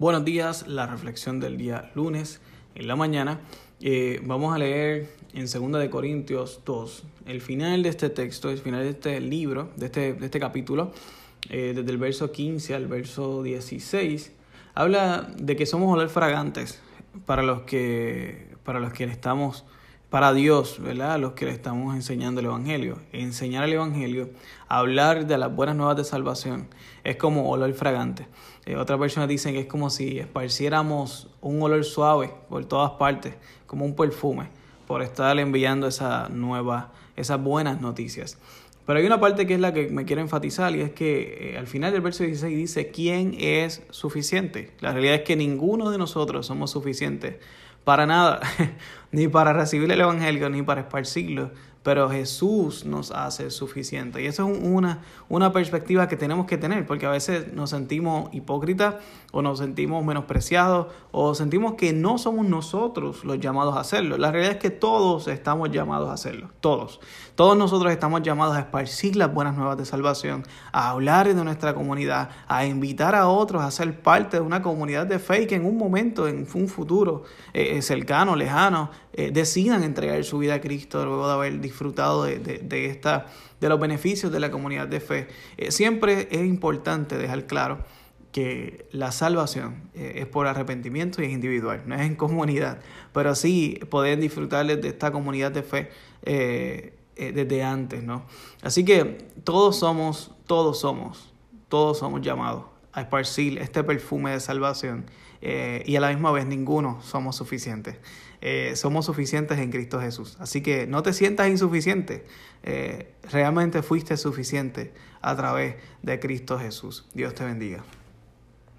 Buenos días, la reflexión del día lunes en la mañana. Eh, vamos a leer en 2 de Corintios 2 el final de este texto, el final de este libro, de este, de este capítulo, eh, desde el verso 15 al verso 16. Habla de que somos olor fragantes para los que, para los que estamos para Dios, ¿verdad? Los que le estamos enseñando el Evangelio. Enseñar el Evangelio, hablar de las buenas nuevas de salvación, es como olor fragante. Eh, otras personas dicen que es como si esparciéramos un olor suave por todas partes, como un perfume, por estar enviando esa nueva, esas buenas noticias. Pero hay una parte que es la que me quiero enfatizar y es que eh, al final del verso 16 dice, ¿quién es suficiente? La realidad es que ninguno de nosotros somos suficientes para nada, ni para recibir el Evangelio, ni para esparcirlo, pero Jesús nos hace suficiente. Y eso es una, una perspectiva que tenemos que tener, porque a veces nos sentimos hipócritas o nos sentimos menospreciados o sentimos que no somos nosotros los llamados a hacerlo. La realidad es que todos estamos llamados a hacerlo, todos. Todos nosotros estamos llamados a esparcir las buenas nuevas de salvación, a hablar de nuestra comunidad, a invitar a otros a ser parte de una comunidad de fe que en un momento, en un futuro eh, eh, cercano, lejano, eh, decidan entregar su vida a Cristo luego de haber disfrutado de, de, esta, de los beneficios de la comunidad de fe. Eh, siempre es importante dejar claro que la salvación eh, es por arrepentimiento y es individual, no es en comunidad, pero sí poder disfrutar de esta comunidad de fe desde antes, ¿no? Así que todos somos, todos somos, todos somos llamados a esparcir este perfume de salvación eh, y a la misma vez ninguno somos suficientes. Eh, somos suficientes en Cristo Jesús. Así que no te sientas insuficiente. Eh, realmente fuiste suficiente a través de Cristo Jesús. Dios te bendiga.